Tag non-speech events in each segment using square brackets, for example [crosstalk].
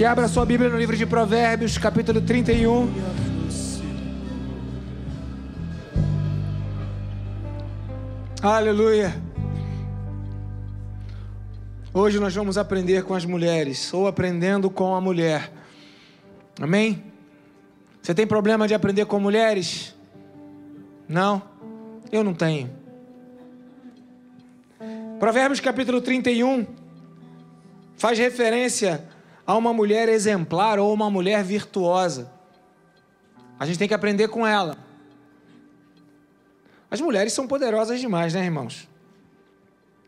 E abra sua Bíblia no livro de Provérbios, capítulo 31. Aleluia. Hoje nós vamos aprender com as mulheres, ou aprendendo com a mulher. Amém? Você tem problema de aprender com mulheres? Não? Eu não tenho. Provérbios capítulo 31 faz referência a uma mulher exemplar ou uma mulher virtuosa. A gente tem que aprender com ela. As mulheres são poderosas demais, né, irmãos?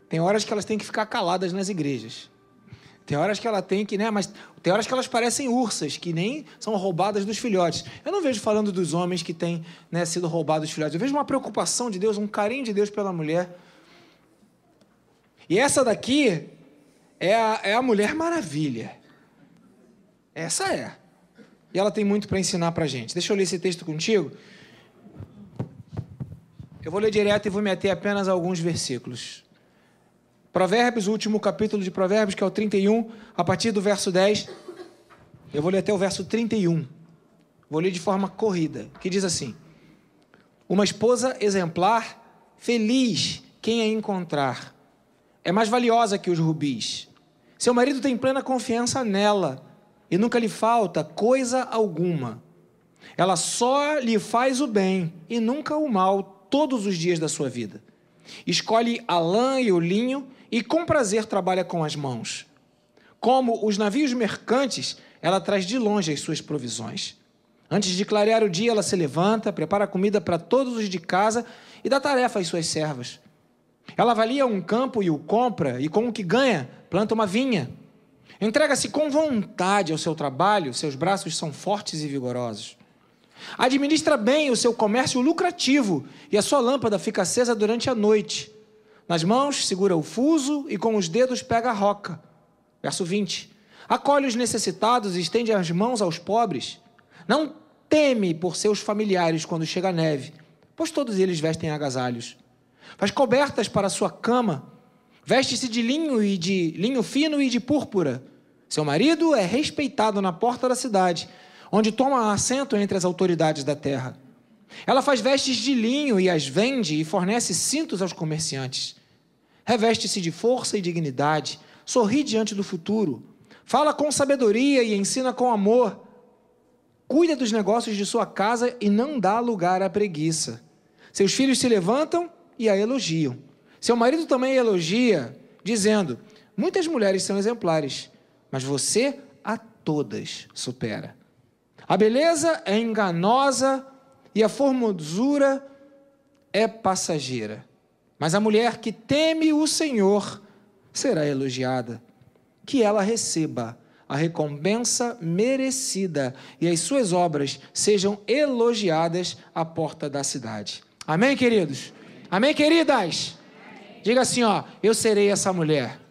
Tem horas que elas têm que ficar caladas nas igrejas. Tem horas que ela tem que, né? Mas tem horas que elas parecem ursas, que nem são roubadas dos filhotes. Eu não vejo falando dos homens que têm né, sido roubados dos filhotes. Eu vejo uma preocupação de Deus, um carinho de Deus pela mulher. E essa daqui é a, é a Mulher Maravilha. Essa é. E ela tem muito para ensinar para gente. Deixa eu ler esse texto contigo. Eu vou ler direto e vou meter apenas alguns versículos. Provérbios, o último capítulo de Provérbios, que é o 31, a partir do verso 10. Eu vou ler até o verso 31. Vou ler de forma corrida, que diz assim: Uma esposa exemplar, feliz quem a encontrar. É mais valiosa que os rubis. Seu marido tem plena confiança nela e nunca lhe falta coisa alguma. Ela só lhe faz o bem e nunca o mal todos os dias da sua vida. Escolhe a lã e o linho e com prazer trabalha com as mãos. Como os navios mercantes, ela traz de longe as suas provisões. Antes de clarear o dia, ela se levanta, prepara comida para todos os de casa e dá tarefa às suas servas. Ela avalia um campo e o compra, e com o que ganha, planta uma vinha. Entrega-se com vontade ao seu trabalho, seus braços são fortes e vigorosos. Administra bem o seu comércio lucrativo e a sua lâmpada fica acesa durante a noite. Nas mãos segura o fuso e com os dedos pega a roca. Verso 20. Acolhe os necessitados e estende as mãos aos pobres. Não teme por seus familiares quando chega a neve, pois todos eles vestem agasalhos. Faz cobertas para sua cama. Veste-se de linho e de linho fino e de púrpura. Seu marido é respeitado na porta da cidade, onde toma assento entre as autoridades da terra. Ela faz vestes de linho e as vende e fornece cintos aos comerciantes. Reveste-se de força e dignidade, sorri diante do futuro, fala com sabedoria e ensina com amor. Cuida dos negócios de sua casa e não dá lugar à preguiça. Seus filhos se levantam e a elogiam. Seu marido também elogia, dizendo: Muitas mulheres são exemplares, mas você a todas supera. A beleza é enganosa e a formosura é passageira. Mas a mulher que teme o Senhor será elogiada. Que ela receba a recompensa merecida e as suas obras sejam elogiadas à porta da cidade. Amém, queridos? Amém, queridas? Diga assim, ó, eu serei essa mulher.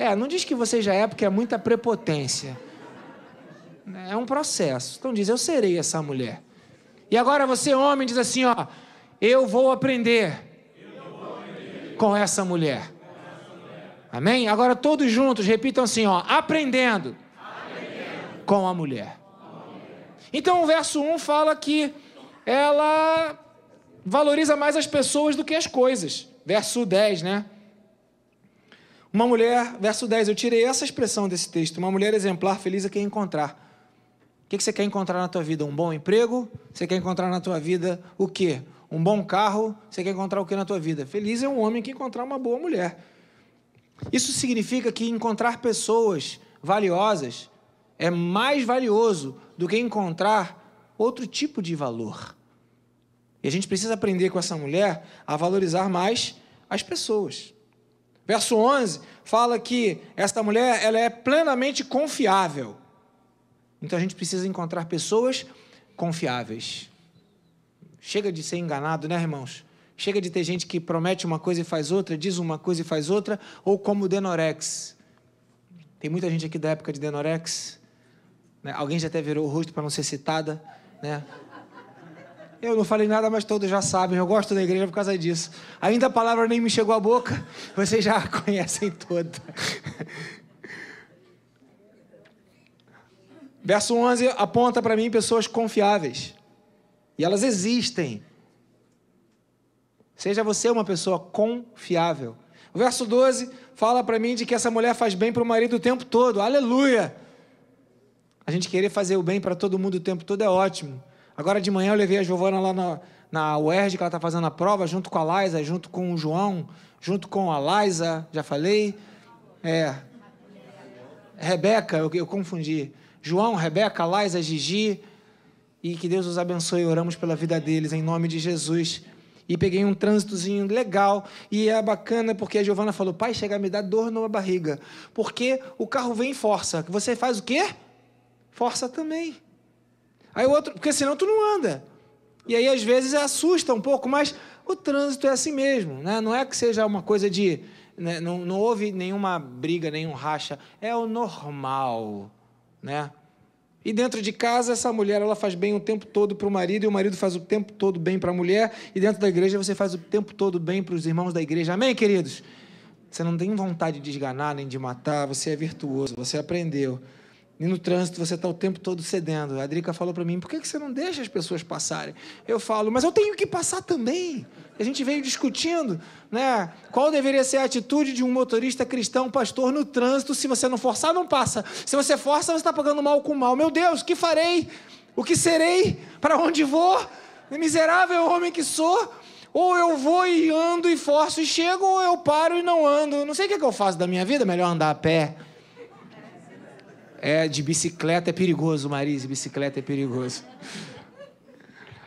É, não diz que você já é porque é muita prepotência. É um processo. Então diz, eu serei essa mulher. E agora você, homem, diz assim: ó, eu vou aprender, com essa mulher. Amém? Agora todos juntos repitam assim: ó, aprendendo, aprendendo. Com, a mulher. Então o verso 1 fala que ela valoriza mais as pessoas do que as coisas. Verso 10, né? Uma mulher, verso 10, eu tirei essa expressão desse texto. Uma mulher exemplar, feliz é quem encontrar que, que você quer encontrar na tua vida? Um bom emprego? Você quer encontrar na tua vida o quê? Um bom carro? Você quer encontrar o que na tua vida? Feliz é um homem que encontrar uma boa mulher. Isso significa que encontrar pessoas valiosas é mais valioso do que encontrar outro tipo de valor. E a gente precisa aprender com essa mulher a valorizar mais as pessoas. Verso 11 fala que esta mulher ela é plenamente confiável. Então a gente precisa encontrar pessoas confiáveis. Chega de ser enganado, né, irmãos? Chega de ter gente que promete uma coisa e faz outra, diz uma coisa e faz outra, ou como o Denorex. Tem muita gente aqui da época de Denorex. Né? Alguém já até virou o rosto para não ser citada, né? Eu não falei nada, mas todos já sabem. Eu gosto da igreja por causa disso. Ainda a palavra nem me chegou à boca, [laughs] vocês já conhecem toda. [laughs] Verso 11 aponta para mim pessoas confiáveis. E elas existem. Seja você uma pessoa confiável. O verso 12 fala para mim de que essa mulher faz bem para o marido o tempo todo. Aleluia! A gente querer fazer o bem para todo mundo o tempo todo é ótimo. Agora de manhã eu levei a Giovana lá na, na UERJ, que ela está fazendo a prova, junto com a Liza, junto com o João, junto com a Liza, já falei. É. Rebeca, eu, eu confundi. João, Rebeca, Liza, Gigi. E que Deus os abençoe. Oramos pela vida deles, em nome de Jesus e peguei um trânsitozinho legal. E é bacana porque a Giovana falou: pai, chega a me dar dor na barriga. Porque o carro vem em força. Você faz o quê? Força também. Aí o outro, porque senão tu não anda. E aí às vezes assusta um pouco, mas o trânsito é assim mesmo, né? Não é que seja uma coisa de. Né? Não, não houve nenhuma briga, nenhum racha. É o normal, né? E dentro de casa, essa mulher ela faz bem o tempo todo para o marido, e o marido faz o tempo todo bem para a mulher, e dentro da igreja você faz o tempo todo bem para os irmãos da igreja. Amém, queridos? Você não tem vontade de esganar nem de matar, você é virtuoso, você aprendeu. E no trânsito você está o tempo todo cedendo. A Drica falou para mim: por que você não deixa as pessoas passarem? Eu falo, mas eu tenho que passar também. A gente veio discutindo, né? Qual deveria ser a atitude de um motorista cristão, pastor, no trânsito? Se você não forçar, não passa. Se você força, você está pagando mal com mal. Meu Deus, o que farei? O que serei? Para onde vou? Miserável homem que sou. Ou eu vou e ando e forço e chego, ou eu paro e não ando. Não sei o que, é que eu faço da minha vida, melhor andar a pé. É, de bicicleta é perigoso, Marise, bicicleta é perigoso.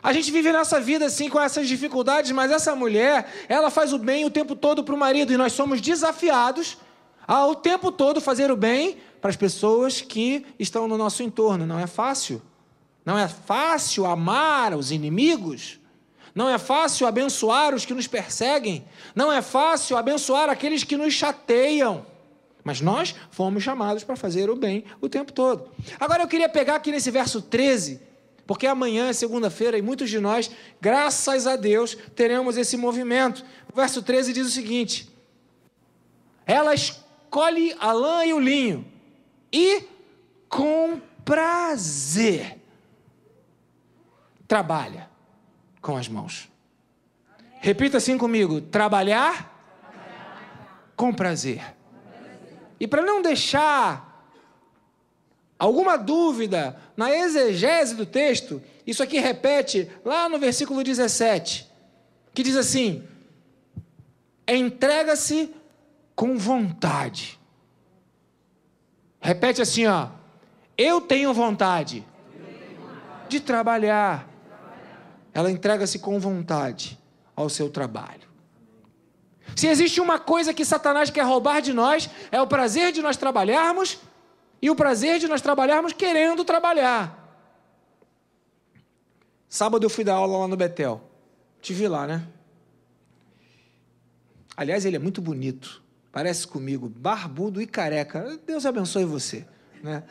A gente vive nessa vida assim com essas dificuldades, mas essa mulher, ela faz o bem o tempo todo para o marido e nós somos desafiados a o tempo todo fazer o bem para as pessoas que estão no nosso entorno. Não é fácil. Não é fácil amar os inimigos. Não é fácil abençoar os que nos perseguem. Não é fácil abençoar aqueles que nos chateiam. Mas nós fomos chamados para fazer o bem o tempo todo. Agora eu queria pegar aqui nesse verso 13, porque amanhã é segunda-feira e muitos de nós, graças a Deus, teremos esse movimento. O verso 13 diz o seguinte: Ela escolhe a lã e o linho, e com prazer trabalha com as mãos. Repita assim comigo: trabalhar, com prazer. E para não deixar alguma dúvida na exegese do texto, isso aqui repete lá no versículo 17, que diz assim: entrega-se com vontade. Repete assim, ó. Eu tenho vontade de trabalhar. Ela entrega-se com vontade ao seu trabalho. Se existe uma coisa que Satanás quer roubar de nós, é o prazer de nós trabalharmos e o prazer de nós trabalharmos querendo trabalhar. Sábado eu fui dar aula lá no Betel. Te vi lá, né? Aliás, ele é muito bonito. Parece comigo, barbudo e careca. Deus abençoe você, né?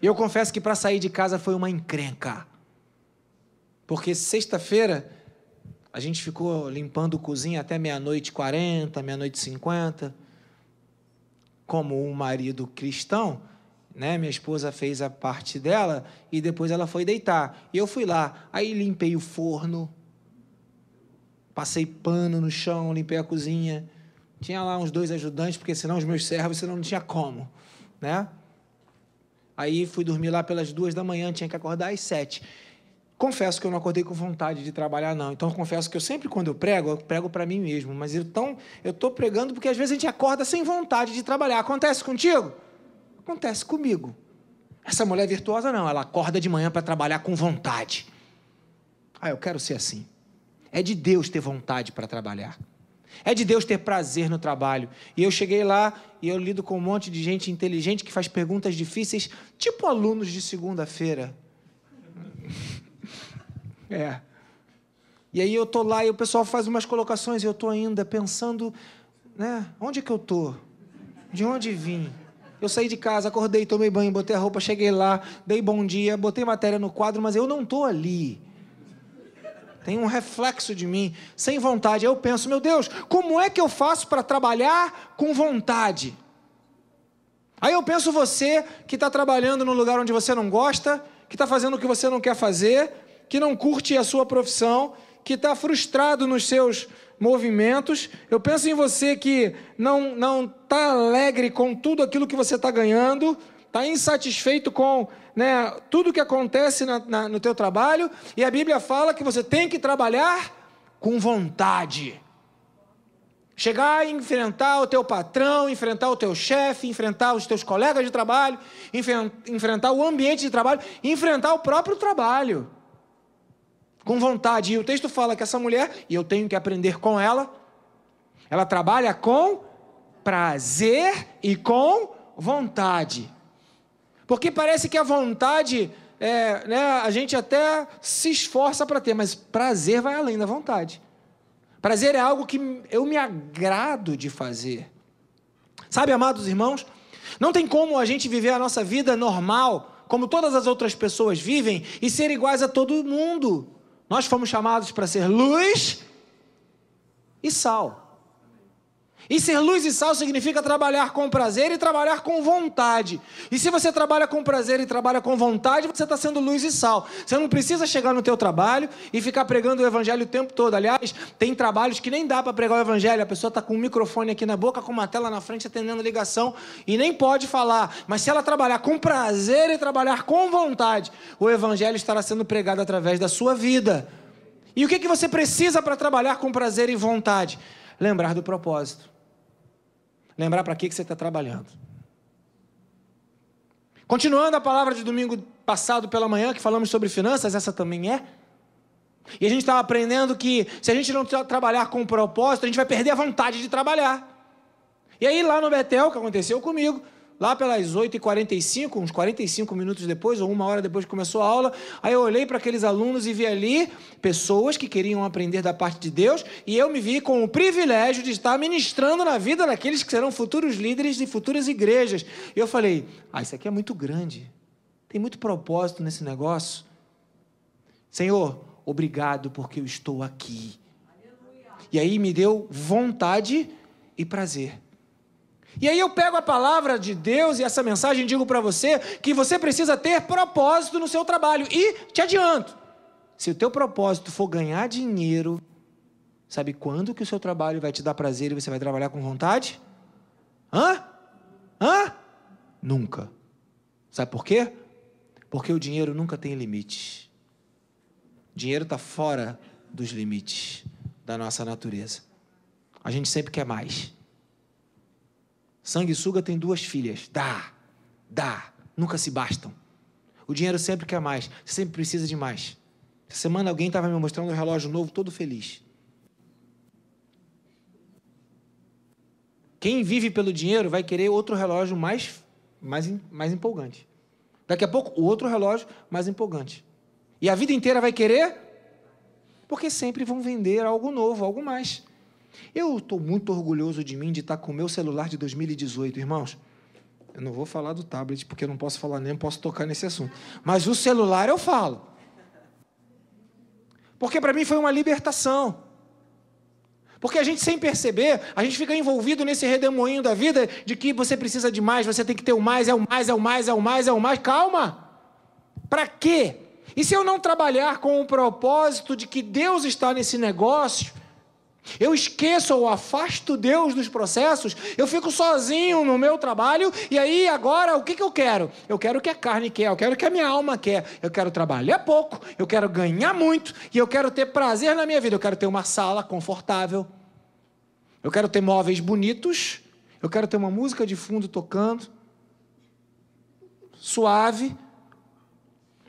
E eu confesso que para sair de casa foi uma encrenca. Porque sexta-feira a gente ficou limpando cozinha até meia-noite quarenta, meia-noite cinquenta. Como um marido cristão, né? Minha esposa fez a parte dela e depois ela foi deitar. E eu fui lá. Aí limpei o forno, passei pano no chão, limpei a cozinha. Tinha lá uns dois ajudantes, porque senão os meus servos, senão não tinha como, né? Aí fui dormir lá pelas duas da manhã, tinha que acordar às sete. Confesso que eu não acordei com vontade de trabalhar, não. Então, confesso que eu sempre, quando eu prego, eu prego para mim mesmo. Mas então, eu estou pregando porque às vezes a gente acorda sem vontade de trabalhar. Acontece contigo? Acontece comigo. Essa mulher virtuosa, não. Ela acorda de manhã para trabalhar com vontade. Ah, eu quero ser assim. É de Deus ter vontade para trabalhar. É de Deus ter prazer no trabalho. E eu cheguei lá e eu lido com um monte de gente inteligente que faz perguntas difíceis, tipo alunos de segunda-feira. É. E aí eu tô lá e o pessoal faz umas colocações e eu tô ainda pensando, né? Onde que eu tô? De onde vim? Eu saí de casa, acordei, tomei banho, botei a roupa, cheguei lá, dei bom dia, botei matéria no quadro, mas eu não tô ali. Tem um reflexo de mim, sem vontade. Aí eu penso, meu Deus, como é que eu faço para trabalhar com vontade? Aí eu penso você que está trabalhando num lugar onde você não gosta, que está fazendo o que você não quer fazer, que não curte a sua profissão, que está frustrado nos seus movimentos. Eu penso em você que não não está alegre com tudo aquilo que você está ganhando, está insatisfeito com né, tudo que acontece na, na, no teu trabalho. E a Bíblia fala que você tem que trabalhar com vontade. Chegar e enfrentar o teu patrão, enfrentar o teu chefe, enfrentar os teus colegas de trabalho, enfrentar o ambiente de trabalho, enfrentar o próprio trabalho com vontade. E o texto fala que essa mulher, e eu tenho que aprender com ela, ela trabalha com prazer e com vontade. Porque parece que a vontade, é, né, a gente até se esforça para ter, mas prazer vai além da vontade. Prazer é algo que eu me agrado de fazer. Sabe, amados irmãos, não tem como a gente viver a nossa vida normal, como todas as outras pessoas vivem, e ser iguais a todo mundo. Nós fomos chamados para ser luz e sal. E ser luz e sal significa trabalhar com prazer e trabalhar com vontade. E se você trabalha com prazer e trabalha com vontade, você está sendo luz e sal. Você não precisa chegar no teu trabalho e ficar pregando o evangelho o tempo todo. Aliás, tem trabalhos que nem dá para pregar o evangelho. A pessoa está com um microfone aqui na boca, com uma tela na frente, atendendo ligação e nem pode falar. Mas se ela trabalhar com prazer e trabalhar com vontade, o evangelho estará sendo pregado através da sua vida. E o que, que você precisa para trabalhar com prazer e vontade? Lembrar do propósito. Lembrar para que, que você está trabalhando. Continuando a palavra de domingo passado pela manhã, que falamos sobre finanças, essa também é. E a gente estava aprendendo que se a gente não trabalhar com propósito, a gente vai perder a vontade de trabalhar. E aí, lá no Betel, que aconteceu comigo, lá pelas 8h45, uns 45 minutos depois, ou uma hora depois que começou a aula, aí eu olhei para aqueles alunos e vi ali pessoas que queriam aprender da parte de Deus, e eu me vi com o privilégio de estar ministrando na vida daqueles que serão futuros líderes de futuras igrejas. E eu falei: ah, isso aqui é muito grande, tem muito propósito nesse negócio. Senhor, obrigado porque eu estou aqui. E aí me deu vontade e prazer e aí eu pego a palavra de Deus e essa mensagem e digo para você que você precisa ter propósito no seu trabalho. E te adianto, se o teu propósito for ganhar dinheiro, sabe quando que o seu trabalho vai te dar prazer e você vai trabalhar com vontade? Hã? Hã? Nunca. Sabe por quê? Porque o dinheiro nunca tem limite. O dinheiro está fora dos limites da nossa natureza. A gente sempre quer mais. Sanguessuga tem duas filhas. Dá, dá, nunca se bastam. O dinheiro sempre quer mais, sempre precisa de mais. Essa semana alguém estava me mostrando um relógio novo, todo feliz. Quem vive pelo dinheiro vai querer outro relógio mais, mais, mais empolgante. Daqui a pouco, outro relógio mais empolgante. E a vida inteira vai querer, porque sempre vão vender algo novo, algo mais. Eu estou muito orgulhoso de mim de estar com o meu celular de 2018, irmãos. Eu não vou falar do tablet, porque eu não posso falar nem posso tocar nesse assunto. Mas o celular eu falo. Porque para mim foi uma libertação. Porque a gente, sem perceber, a gente fica envolvido nesse redemoinho da vida de que você precisa de mais, você tem que ter o mais, é o mais, é o mais, é o mais, é o mais. Calma! Para quê? E se eu não trabalhar com o propósito de que Deus está nesse negócio, eu esqueço ou afasto Deus dos processos, eu fico sozinho no meu trabalho, e aí agora o que, que eu quero? Eu quero o que a carne quer, eu quero o que a minha alma quer, eu quero trabalhar pouco, eu quero ganhar muito, e eu quero ter prazer na minha vida, eu quero ter uma sala confortável, eu quero ter móveis bonitos, eu quero ter uma música de fundo tocando, suave,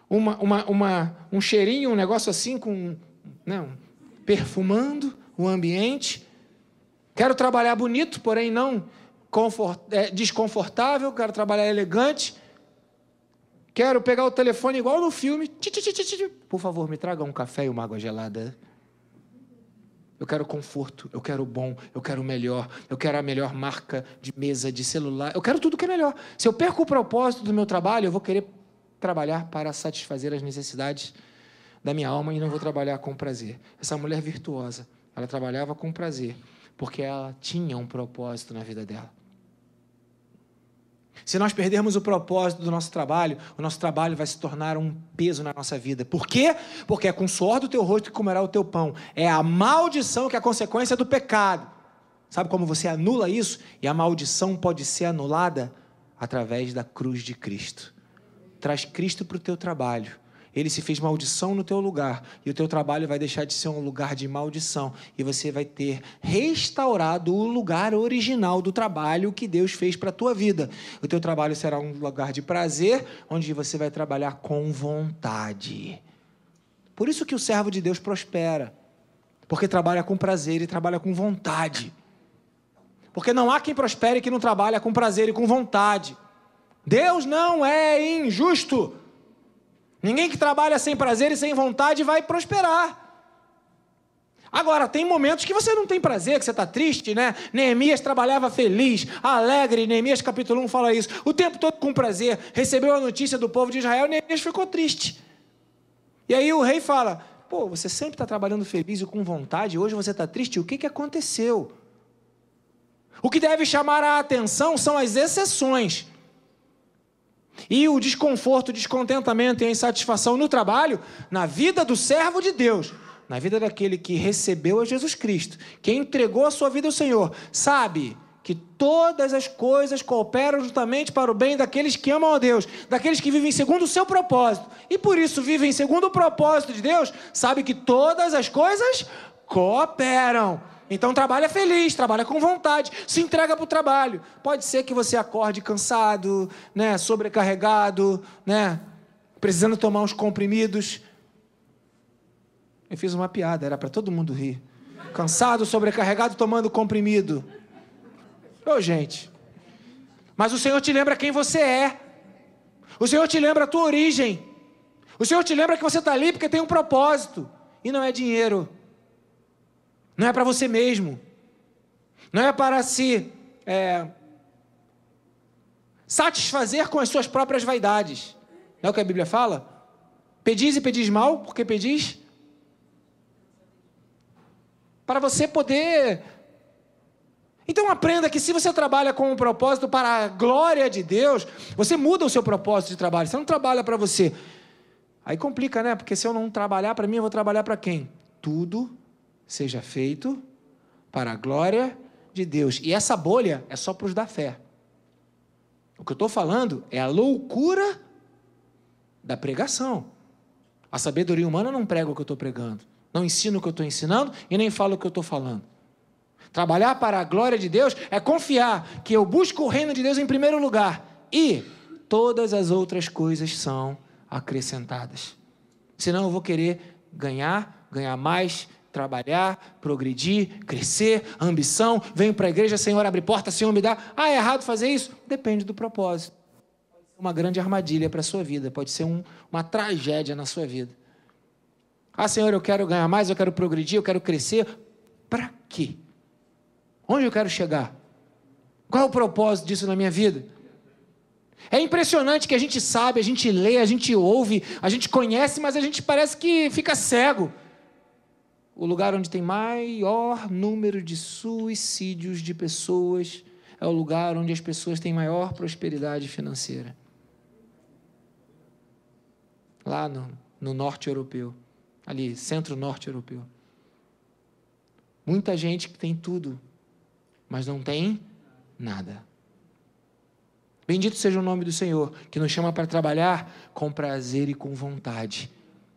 uma, uma, uma, um cheirinho, um negócio assim, com, não, né, perfumando o ambiente. Quero trabalhar bonito, porém não é, desconfortável. Quero trabalhar elegante. Quero pegar o telefone igual no filme. Por favor, me traga um café e uma água gelada. Eu quero conforto, eu quero bom, eu quero melhor, eu quero a melhor marca de mesa, de celular, eu quero tudo que é melhor. Se eu perco o propósito do meu trabalho, eu vou querer trabalhar para satisfazer as necessidades da minha alma e não vou trabalhar com prazer. Essa mulher virtuosa, ela trabalhava com prazer, porque ela tinha um propósito na vida dela. Se nós perdermos o propósito do nosso trabalho, o nosso trabalho vai se tornar um peso na nossa vida. Por quê? Porque é com o suor do teu rosto que comerá o teu pão. É a maldição que é a consequência do pecado. Sabe como você anula isso? E a maldição pode ser anulada através da cruz de Cristo. Traz Cristo para o teu trabalho ele se fez maldição no teu lugar, e o teu trabalho vai deixar de ser um lugar de maldição, e você vai ter restaurado o lugar original do trabalho que Deus fez para a tua vida. O teu trabalho será um lugar de prazer, onde você vai trabalhar com vontade. Por isso que o servo de Deus prospera, porque trabalha com prazer e trabalha com vontade. Porque não há quem prospere que não trabalha com prazer e com vontade. Deus não é injusto. Ninguém que trabalha sem prazer e sem vontade vai prosperar. Agora, tem momentos que você não tem prazer, que você está triste, né? Neemias trabalhava feliz, alegre. Neemias capítulo 1 fala isso. O tempo todo com prazer. Recebeu a notícia do povo de Israel, Neemias ficou triste. E aí o rei fala: Pô, você sempre está trabalhando feliz e com vontade, hoje você está triste, o que, que aconteceu? O que deve chamar a atenção são as exceções. E o desconforto, o descontentamento e a insatisfação no trabalho, na vida do servo de Deus, na vida daquele que recebeu a Jesus Cristo, que entregou a sua vida ao Senhor, sabe que todas as coisas cooperam justamente para o bem daqueles que amam a Deus, daqueles que vivem segundo o seu propósito. E por isso vivem segundo o propósito de Deus, sabe que todas as coisas cooperam então trabalha feliz, trabalha com vontade, se entrega para o trabalho. Pode ser que você acorde cansado, né, sobrecarregado, né, precisando tomar uns comprimidos. Eu fiz uma piada, era para todo mundo rir. Cansado, sobrecarregado, tomando comprimido. Ô, gente. Mas o Senhor te lembra quem você é. O Senhor te lembra a tua origem. O Senhor te lembra que você está ali porque tem um propósito. E não é dinheiro. Não é para você mesmo. Não é para se é, satisfazer com as suas próprias vaidades. Não é o que a Bíblia fala? Pedis e pedis mal, porque pedis para você poder. Então aprenda que se você trabalha com um propósito para a glória de Deus, você muda o seu propósito de trabalho. Você não trabalha para você. Aí complica, né? Porque se eu não trabalhar para mim, eu vou trabalhar para quem? Tudo seja feito para a glória de Deus. E essa bolha é só para os da fé. O que eu estou falando é a loucura da pregação. A sabedoria humana não prega o que eu estou pregando, não ensina o que eu estou ensinando e nem fala o que eu estou falando. Trabalhar para a glória de Deus é confiar que eu busco o reino de Deus em primeiro lugar e todas as outras coisas são acrescentadas. Senão eu vou querer ganhar, ganhar mais, trabalhar, progredir, crescer, ambição, venho para a igreja, Senhor, abre porta, Senhor, me dá. Ah, é errado fazer isso? Depende do propósito. Uma grande armadilha para a sua vida, pode ser um, uma tragédia na sua vida. Ah, Senhor, eu quero ganhar mais, eu quero progredir, eu quero crescer. Para quê? Onde eu quero chegar? Qual é o propósito disso na minha vida? É impressionante que a gente sabe, a gente lê, a gente ouve, a gente conhece, mas a gente parece que fica cego o lugar onde tem maior número de suicídios de pessoas é o lugar onde as pessoas têm maior prosperidade financeira. Lá no, no norte europeu, ali, centro-norte europeu. Muita gente que tem tudo, mas não tem nada. Bendito seja o nome do Senhor, que nos chama para trabalhar com prazer e com vontade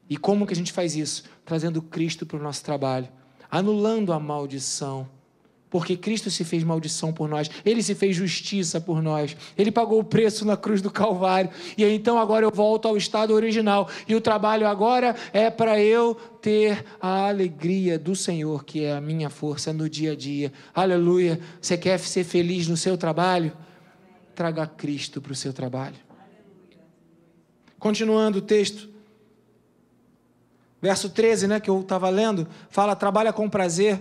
e como que a gente faz isso? Trazendo Cristo para o nosso trabalho, anulando a maldição. Porque Cristo se fez maldição por nós, Ele se fez justiça por nós, Ele pagou o preço na cruz do Calvário, e então agora eu volto ao estado original, e o trabalho agora é para eu ter a alegria do Senhor, que é a minha força no dia a dia. Aleluia! Você quer ser feliz no seu trabalho? Traga Cristo para o seu trabalho. Continuando o texto. Verso 13, né, que eu estava lendo, fala: trabalha com prazer.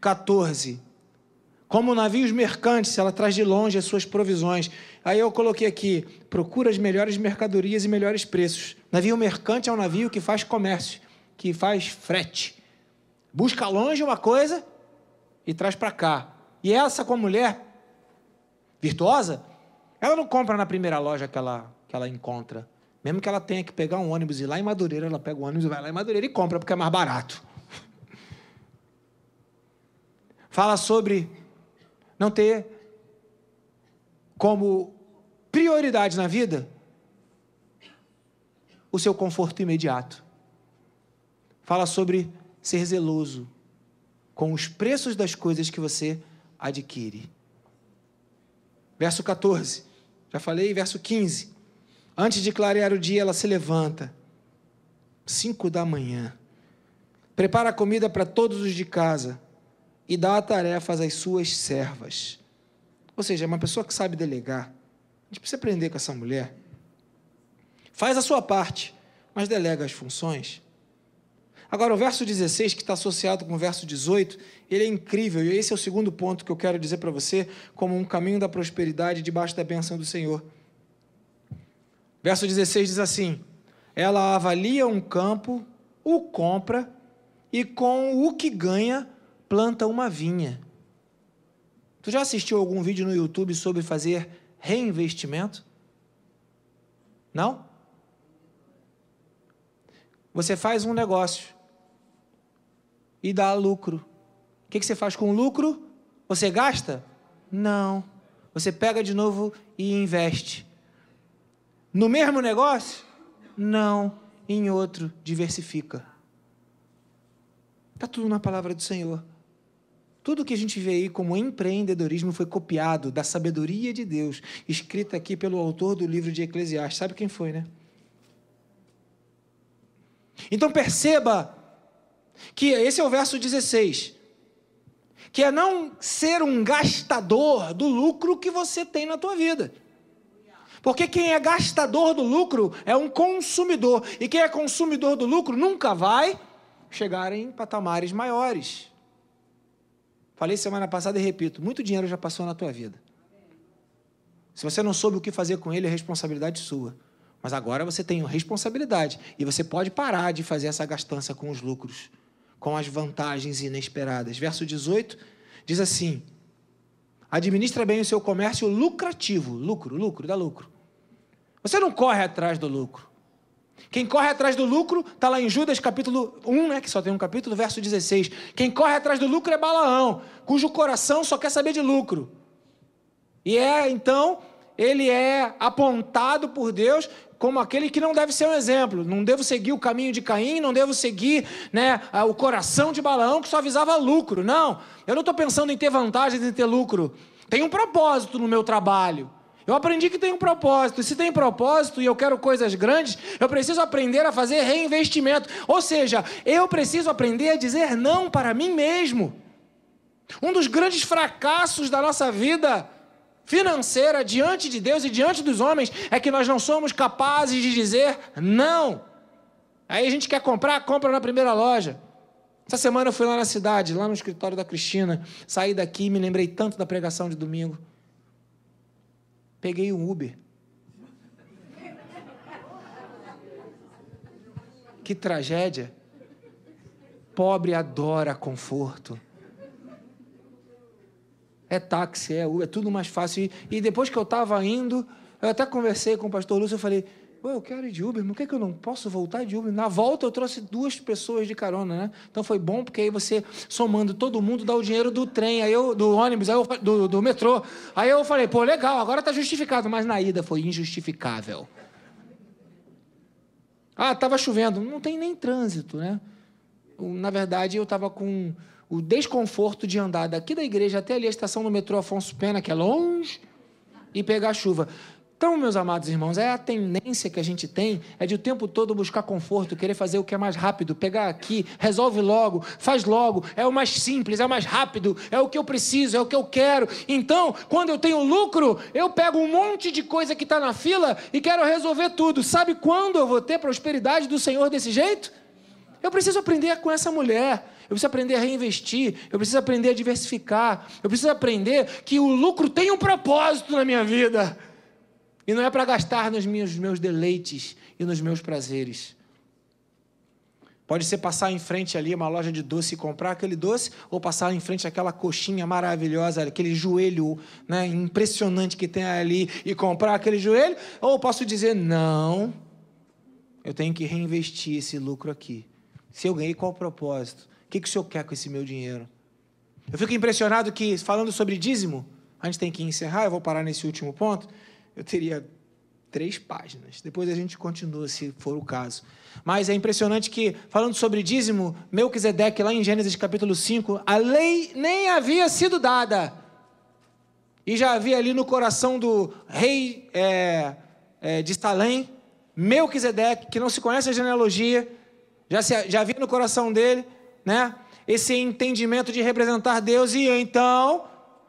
14. Como navios mercantes, ela traz de longe as suas provisões. Aí eu coloquei aqui: procura as melhores mercadorias e melhores preços. Navio mercante é um navio que faz comércio, que faz frete. Busca longe uma coisa e traz para cá. E essa com a mulher virtuosa, ela não compra na primeira loja que ela, que ela encontra. Mesmo que ela tenha que pegar um ônibus e ir lá em Madureira, ela pega o ônibus e vai lá em Madureira e compra, porque é mais barato. [laughs] Fala sobre não ter como prioridade na vida o seu conforto imediato. Fala sobre ser zeloso com os preços das coisas que você adquire. Verso 14, já falei, verso 15. Antes de clarear o dia, ela se levanta, cinco da manhã, prepara a comida para todos os de casa e dá tarefas às suas servas. Ou seja, é uma pessoa que sabe delegar. A gente precisa aprender com essa mulher. Faz a sua parte, mas delega as funções. Agora, o verso 16, que está associado com o verso 18, ele é incrível, e esse é o segundo ponto que eu quero dizer para você, como um caminho da prosperidade debaixo da bênção do Senhor. Verso 16 diz assim: Ela avalia um campo, o compra, e com o que ganha, planta uma vinha. Tu já assistiu algum vídeo no YouTube sobre fazer reinvestimento? Não? Você faz um negócio e dá lucro. O que você faz com o lucro? Você gasta? Não. Você pega de novo e investe. No mesmo negócio? Não. Em outro, diversifica. Está tudo na palavra do Senhor. Tudo que a gente vê aí como empreendedorismo foi copiado da sabedoria de Deus, escrita aqui pelo autor do livro de Eclesiastes. Sabe quem foi, né? Então perceba que esse é o verso 16. Que é não ser um gastador do lucro que você tem na tua vida. Porque quem é gastador do lucro é um consumidor. E quem é consumidor do lucro nunca vai chegar em patamares maiores. Falei semana passada e repito: muito dinheiro já passou na tua vida. Se você não soube o que fazer com ele, é responsabilidade sua. Mas agora você tem responsabilidade e você pode parar de fazer essa gastança com os lucros com as vantagens inesperadas. Verso 18 diz assim: administra bem o seu comércio lucrativo, lucro, lucro, dá lucro. Você não corre atrás do lucro. Quem corre atrás do lucro, está lá em Judas capítulo 1, né, que só tem um capítulo, verso 16. Quem corre atrás do lucro é Balaão, cujo coração só quer saber de lucro. E é, então, ele é apontado por Deus como aquele que não deve ser um exemplo. Não devo seguir o caminho de Caim, não devo seguir né, o coração de Balaão que só avisava lucro. Não, eu não estou pensando em ter vantagens em ter lucro. Tem um propósito no meu trabalho. Eu aprendi que tem um propósito. E se tem propósito e eu quero coisas grandes, eu preciso aprender a fazer reinvestimento. Ou seja, eu preciso aprender a dizer não para mim mesmo. Um dos grandes fracassos da nossa vida financeira diante de Deus e diante dos homens é que nós não somos capazes de dizer não. Aí a gente quer comprar, compra na primeira loja. Essa semana eu fui lá na cidade, lá no escritório da Cristina, saí daqui e me lembrei tanto da pregação de domingo. Peguei um Uber. Que tragédia. Pobre adora conforto é táxi, é Uber, é tudo mais fácil. E, depois que eu estava indo, eu até conversei com o pastor Lúcio, eu falei, eu quero ir de Uber, por que, que eu não posso voltar de Uber? Na volta eu trouxe duas pessoas de carona, né? Então foi bom, porque aí você, somando todo mundo, dá o dinheiro do trem, aí eu, do ônibus, aí eu, do, do metrô. Aí eu falei, pô, legal, agora está justificado, mas na ida foi injustificável. Ah, estava chovendo, não tem nem trânsito, né? Na verdade, eu estava com o desconforto de andar daqui da igreja até ali a estação do metrô Afonso Pena, que é longe, e pegar chuva. Então, meus amados irmãos, é a tendência que a gente tem é de o tempo todo buscar conforto, querer fazer o que é mais rápido, pegar aqui, resolve logo, faz logo, é o mais simples, é o mais rápido, é o que eu preciso, é o que eu quero. Então, quando eu tenho lucro, eu pego um monte de coisa que está na fila e quero resolver tudo. Sabe quando eu vou ter prosperidade do Senhor desse jeito? Eu preciso aprender com essa mulher. Eu preciso aprender a reinvestir, eu preciso aprender a diversificar, eu preciso aprender que o lucro tem um propósito na minha vida. E não é para gastar nos meus, deleites e nos meus prazeres. Pode ser passar em frente ali uma loja de doce e comprar aquele doce, ou passar em frente àquela coxinha maravilhosa, aquele joelho né, impressionante que tem ali e comprar aquele joelho, ou posso dizer, não, eu tenho que reinvestir esse lucro aqui. Se eu ganhei, qual o propósito? O que, que o senhor quer com esse meu dinheiro? Eu fico impressionado que, falando sobre dízimo, a gente tem que encerrar, eu vou parar nesse último ponto, eu teria três páginas. Depois a gente continua, se for o caso. Mas é impressionante que, falando sobre dízimo, Melquisedeque, lá em Gênesis capítulo 5, a lei nem havia sido dada. E já havia ali no coração do rei é, é, de Salém, Melquisedeque, que não se conhece a genealogia, já, se, já havia no coração dele, né? Esse entendimento de representar Deus, e então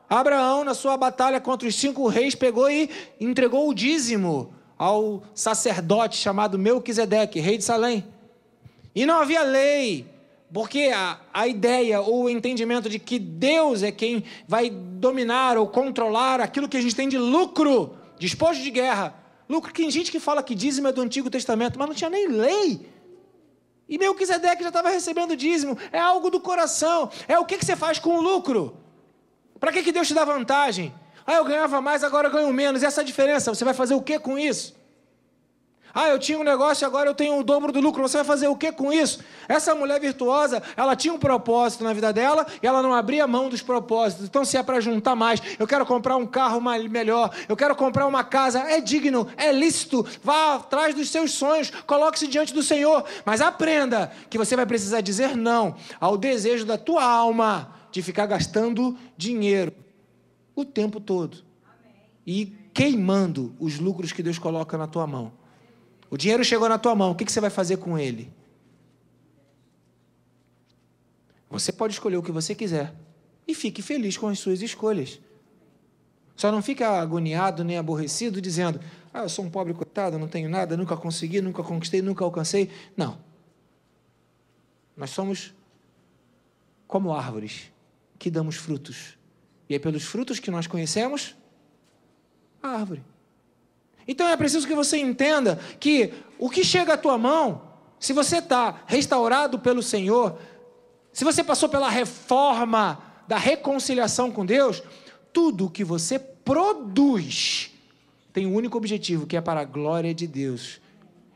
Abraão, na sua batalha contra os cinco reis, pegou e entregou o dízimo ao sacerdote chamado Melquisedeque, rei de Salém. E não havia lei, porque a, a ideia ou o entendimento de que Deus é quem vai dominar ou controlar aquilo que a gente tem de lucro, despojo de guerra. Lucro, tem gente que fala que dízimo é do Antigo Testamento, mas não tinha nem lei. E Melquisedeque já estava recebendo dízimo. É algo do coração. É o que, que você faz com o lucro. Para que, que Deus te dá vantagem? Ah, eu ganhava mais, agora eu ganho menos. E essa diferença, você vai fazer o que com isso? Ah, eu tinha um negócio, agora eu tenho o dobro do lucro. Você vai fazer o que com isso? Essa mulher virtuosa, ela tinha um propósito na vida dela e ela não abria mão dos propósitos. Então, se é para juntar mais, eu quero comprar um carro melhor, eu quero comprar uma casa, é digno, é lícito. Vá atrás dos seus sonhos, coloque-se diante do Senhor. Mas aprenda que você vai precisar dizer não ao desejo da tua alma de ficar gastando dinheiro o tempo todo. E queimando os lucros que Deus coloca na tua mão. O dinheiro chegou na tua mão, o que você vai fazer com ele? Você pode escolher o que você quiser. E fique feliz com as suas escolhas. Só não fique agoniado nem aborrecido dizendo: Ah, eu sou um pobre coitado, não tenho nada, nunca consegui, nunca conquistei, nunca alcancei. Não. Nós somos como árvores que damos frutos. E é pelos frutos que nós conhecemos a árvore. Então é preciso que você entenda que o que chega à tua mão, se você está restaurado pelo Senhor, se você passou pela reforma da reconciliação com Deus, tudo que você produz tem um único objetivo, que é para a glória de Deus.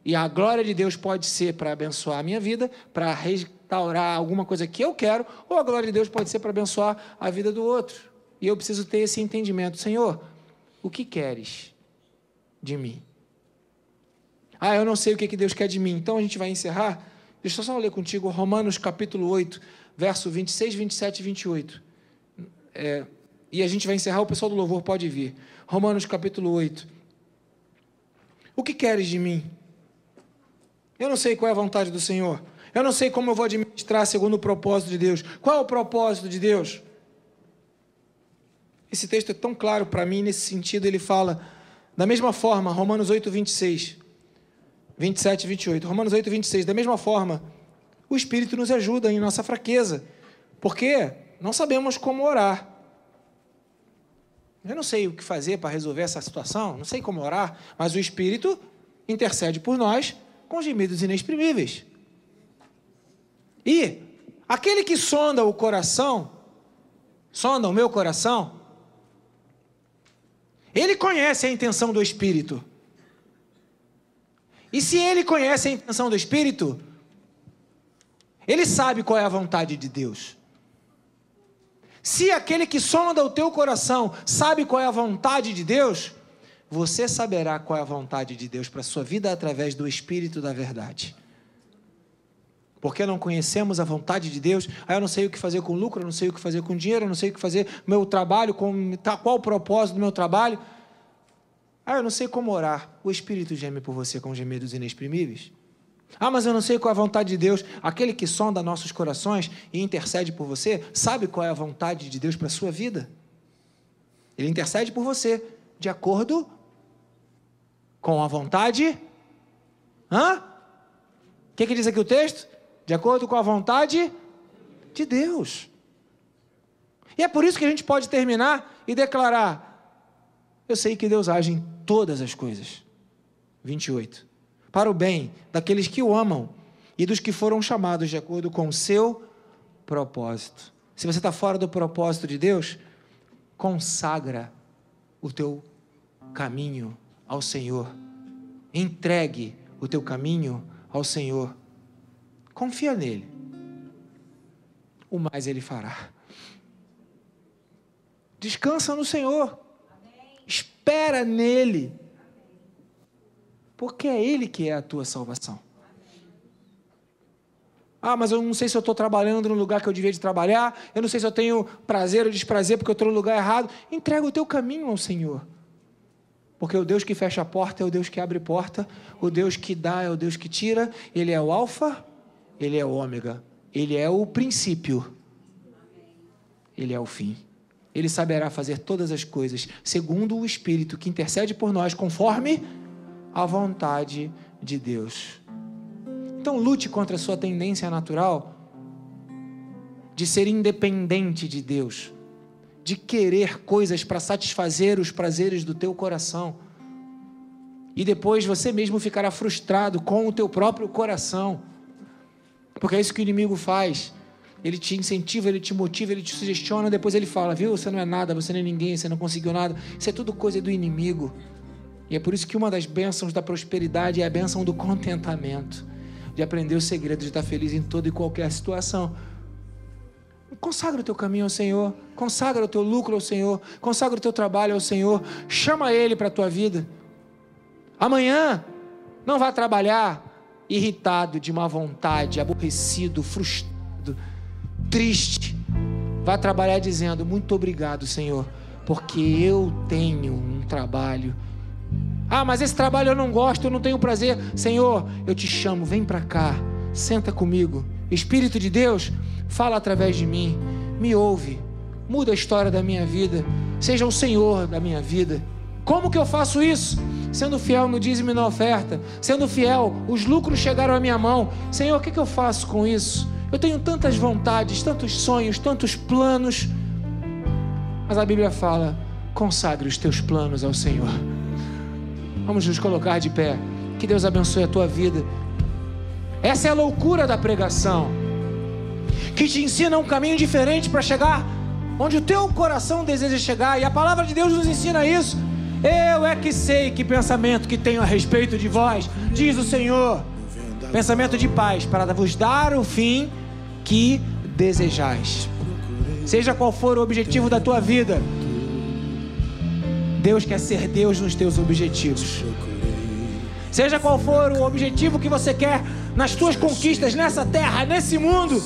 E a glória de Deus pode ser para abençoar a minha vida, para restaurar alguma coisa que eu quero, ou a glória de Deus pode ser para abençoar a vida do outro. E eu preciso ter esse entendimento. Senhor, o que queres de mim? Ah, eu não sei o que Deus quer de mim. Então a gente vai encerrar. Deixa eu só ler contigo Romanos capítulo 8, verso 26, 27 e 28. É, e a gente vai encerrar, o pessoal do louvor pode vir. Romanos capítulo 8. O que queres de mim? Eu não sei qual é a vontade do Senhor. Eu não sei como eu vou administrar segundo o propósito de Deus. Qual é o propósito de Deus? Esse texto é tão claro para mim, nesse sentido, ele fala, da mesma forma, Romanos 8, 26, 27 e 28. Romanos 8, 26, da mesma forma, o Espírito nos ajuda em nossa fraqueza, porque não sabemos como orar. Eu não sei o que fazer para resolver essa situação, não sei como orar, mas o Espírito intercede por nós com gemidos inexprimíveis. E aquele que sonda o coração, sonda o meu coração, ele conhece a intenção do Espírito. E se ele conhece a intenção do Espírito, ele sabe qual é a vontade de Deus. Se aquele que sonda o teu coração sabe qual é a vontade de Deus, você saberá qual é a vontade de Deus para a sua vida através do Espírito da verdade. Porque não conhecemos a vontade de Deus, aí eu não sei o que fazer com lucro, eu não sei o que fazer com dinheiro, eu não sei o que fazer com meu trabalho, com, tá, qual o propósito do meu trabalho. Ah, eu não sei como orar. O Espírito geme por você com gemidos inexprimíveis. Ah, mas eu não sei qual é a vontade de Deus. Aquele que sonda nossos corações e intercede por você, sabe qual é a vontade de Deus para a sua vida? Ele intercede por você, de acordo com a vontade. Hã? O que, que diz aqui o texto? de acordo com a vontade de Deus. E é por isso que a gente pode terminar e declarar: Eu sei que Deus age em todas as coisas. 28. Para o bem daqueles que o amam e dos que foram chamados de acordo com o seu propósito. Se você está fora do propósito de Deus, consagra o teu caminho ao Senhor. Entregue o teu caminho ao Senhor. Confia nele. O mais ele fará. Descansa no Senhor. Espera nele. Porque é ele que é a tua salvação. Ah, mas eu não sei se eu estou trabalhando no lugar que eu devia de trabalhar, eu não sei se eu tenho prazer ou desprazer porque eu estou no lugar errado. Entrega o teu caminho ao Senhor. Porque o Deus que fecha a porta é o Deus que abre porta, o Deus que dá é o Deus que tira, Ele é o Alfa, Ele é o Ômega, Ele é o princípio, Ele é o fim. Ele saberá fazer todas as coisas segundo o Espírito que intercede por nós, conforme a vontade de Deus. Então lute contra a sua tendência natural de ser independente de Deus, de querer coisas para satisfazer os prazeres do teu coração. E depois você mesmo ficará frustrado com o teu próprio coração. Porque é isso que o inimigo faz. Ele te incentiva, ele te motiva, ele te sugestiona, depois ele fala: "Viu? Você não é nada, você não é ninguém, você não conseguiu nada". Isso é tudo coisa do inimigo. E é por isso que uma das bênçãos da prosperidade é a bênção do contentamento de aprender o segredo de estar feliz em toda e qualquer situação. Consagra o teu caminho ao Senhor, consagra o teu lucro ao Senhor, consagra o teu trabalho ao Senhor, chama Ele para a tua vida. Amanhã, não vá trabalhar irritado, de má vontade, aborrecido, frustrado, triste. Vá trabalhar dizendo: Muito obrigado, Senhor, porque eu tenho um trabalho ah, mas esse trabalho eu não gosto, eu não tenho prazer. Senhor, eu te chamo, vem para cá, senta comigo. Espírito de Deus, fala através de mim, me ouve, muda a história da minha vida, seja o Senhor da minha vida. Como que eu faço isso? Sendo fiel no dízimo e na oferta, sendo fiel, os lucros chegaram à minha mão. Senhor, o que, que eu faço com isso? Eu tenho tantas vontades, tantos sonhos, tantos planos. Mas a Bíblia fala: consagre os teus planos ao Senhor. Vamos nos colocar de pé. Que Deus abençoe a tua vida. Essa é a loucura da pregação, que te ensina um caminho diferente para chegar onde o teu coração deseja chegar, e a palavra de Deus nos ensina isso. Eu é que sei que pensamento que tenho a respeito de vós, diz o Senhor. Pensamento de paz, para vos dar o fim que desejais. Seja qual for o objetivo da tua vida, Deus quer ser Deus nos teus objetivos. Seja qual for o objetivo que você quer nas tuas conquistas nessa terra, nesse mundo,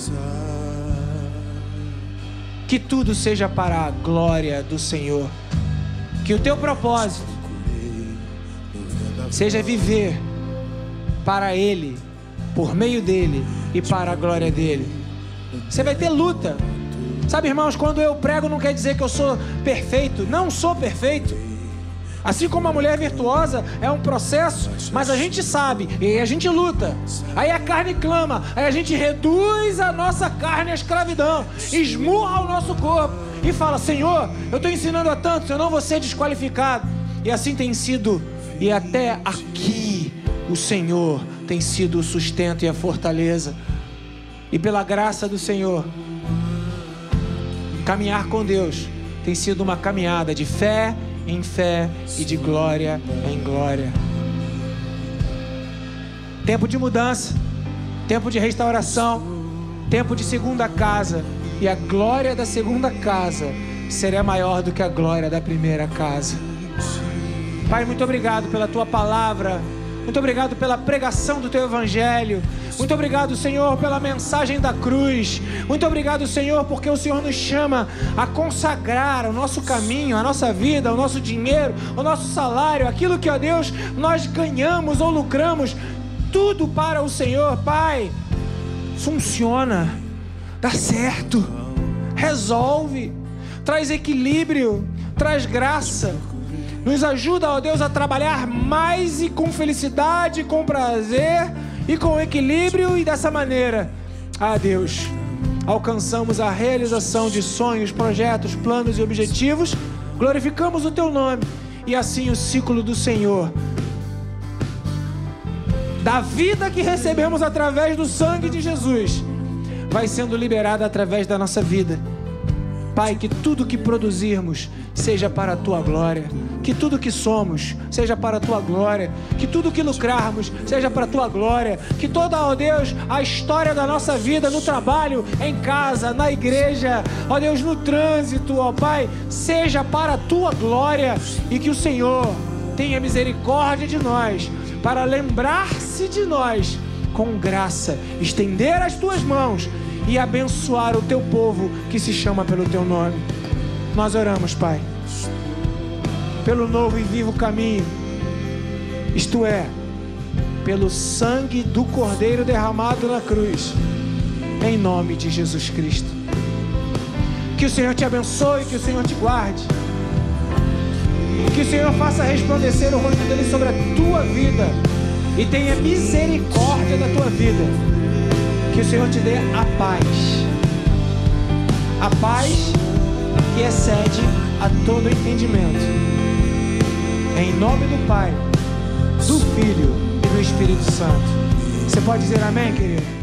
que tudo seja para a glória do Senhor. Que o teu propósito seja viver para Ele, por meio dele e para a glória dele. Você vai ter luta, Sabe, irmãos, quando eu prego não quer dizer que eu sou perfeito. Não sou perfeito. Assim como a mulher virtuosa é um processo, mas a gente sabe e a gente luta. Aí a carne clama, aí a gente reduz a nossa carne à escravidão, esmurra o nosso corpo e fala: Senhor, eu estou ensinando a tantos, eu não vou ser desqualificado. E assim tem sido, e até aqui o Senhor tem sido o sustento e a fortaleza. E pela graça do Senhor, Caminhar com Deus tem sido uma caminhada de fé em fé e de glória em glória. Tempo de mudança, tempo de restauração, tempo de segunda casa, e a glória da segunda casa será maior do que a glória da primeira casa. Pai, muito obrigado pela tua palavra. Muito obrigado pela pregação do teu evangelho. Muito obrigado, Senhor, pela mensagem da cruz. Muito obrigado, Senhor, porque o Senhor nos chama a consagrar o nosso caminho, a nossa vida, o nosso dinheiro, o nosso salário, aquilo que, ó Deus, nós ganhamos ou lucramos, tudo para o Senhor, Pai. Funciona, dá certo, resolve, traz equilíbrio, traz graça. Nos ajuda, ó Deus, a trabalhar mais e com felicidade, com prazer e com equilíbrio, e dessa maneira, ah Deus, alcançamos a realização de sonhos, projetos, planos e objetivos, glorificamos o Teu nome, e assim o ciclo do Senhor da vida que recebemos através do sangue de Jesus, vai sendo liberada através da nossa vida. Pai, que tudo que produzirmos seja para a tua glória, que tudo que somos seja para a tua glória, que tudo que lucrarmos seja para a tua glória, que toda, ó Deus, a história da nossa vida no trabalho, em casa, na igreja, ó Deus, no trânsito, ó Pai, seja para a tua glória. E que o Senhor tenha misericórdia de nós para lembrar-se de nós com graça, estender as tuas mãos e abençoar o teu povo que se chama pelo teu nome. Nós oramos, Pai, pelo novo e vivo caminho, isto é, pelo sangue do Cordeiro derramado na cruz, em nome de Jesus Cristo. Que o Senhor te abençoe, que o Senhor te guarde. Que o Senhor faça resplandecer o rosto dele sobre a tua vida e tenha misericórdia da tua vida. Que o Senhor te dê a paz. A paz que excede a todo entendimento. Em nome do Pai, do Filho e do Espírito Santo. Você pode dizer amém, querido?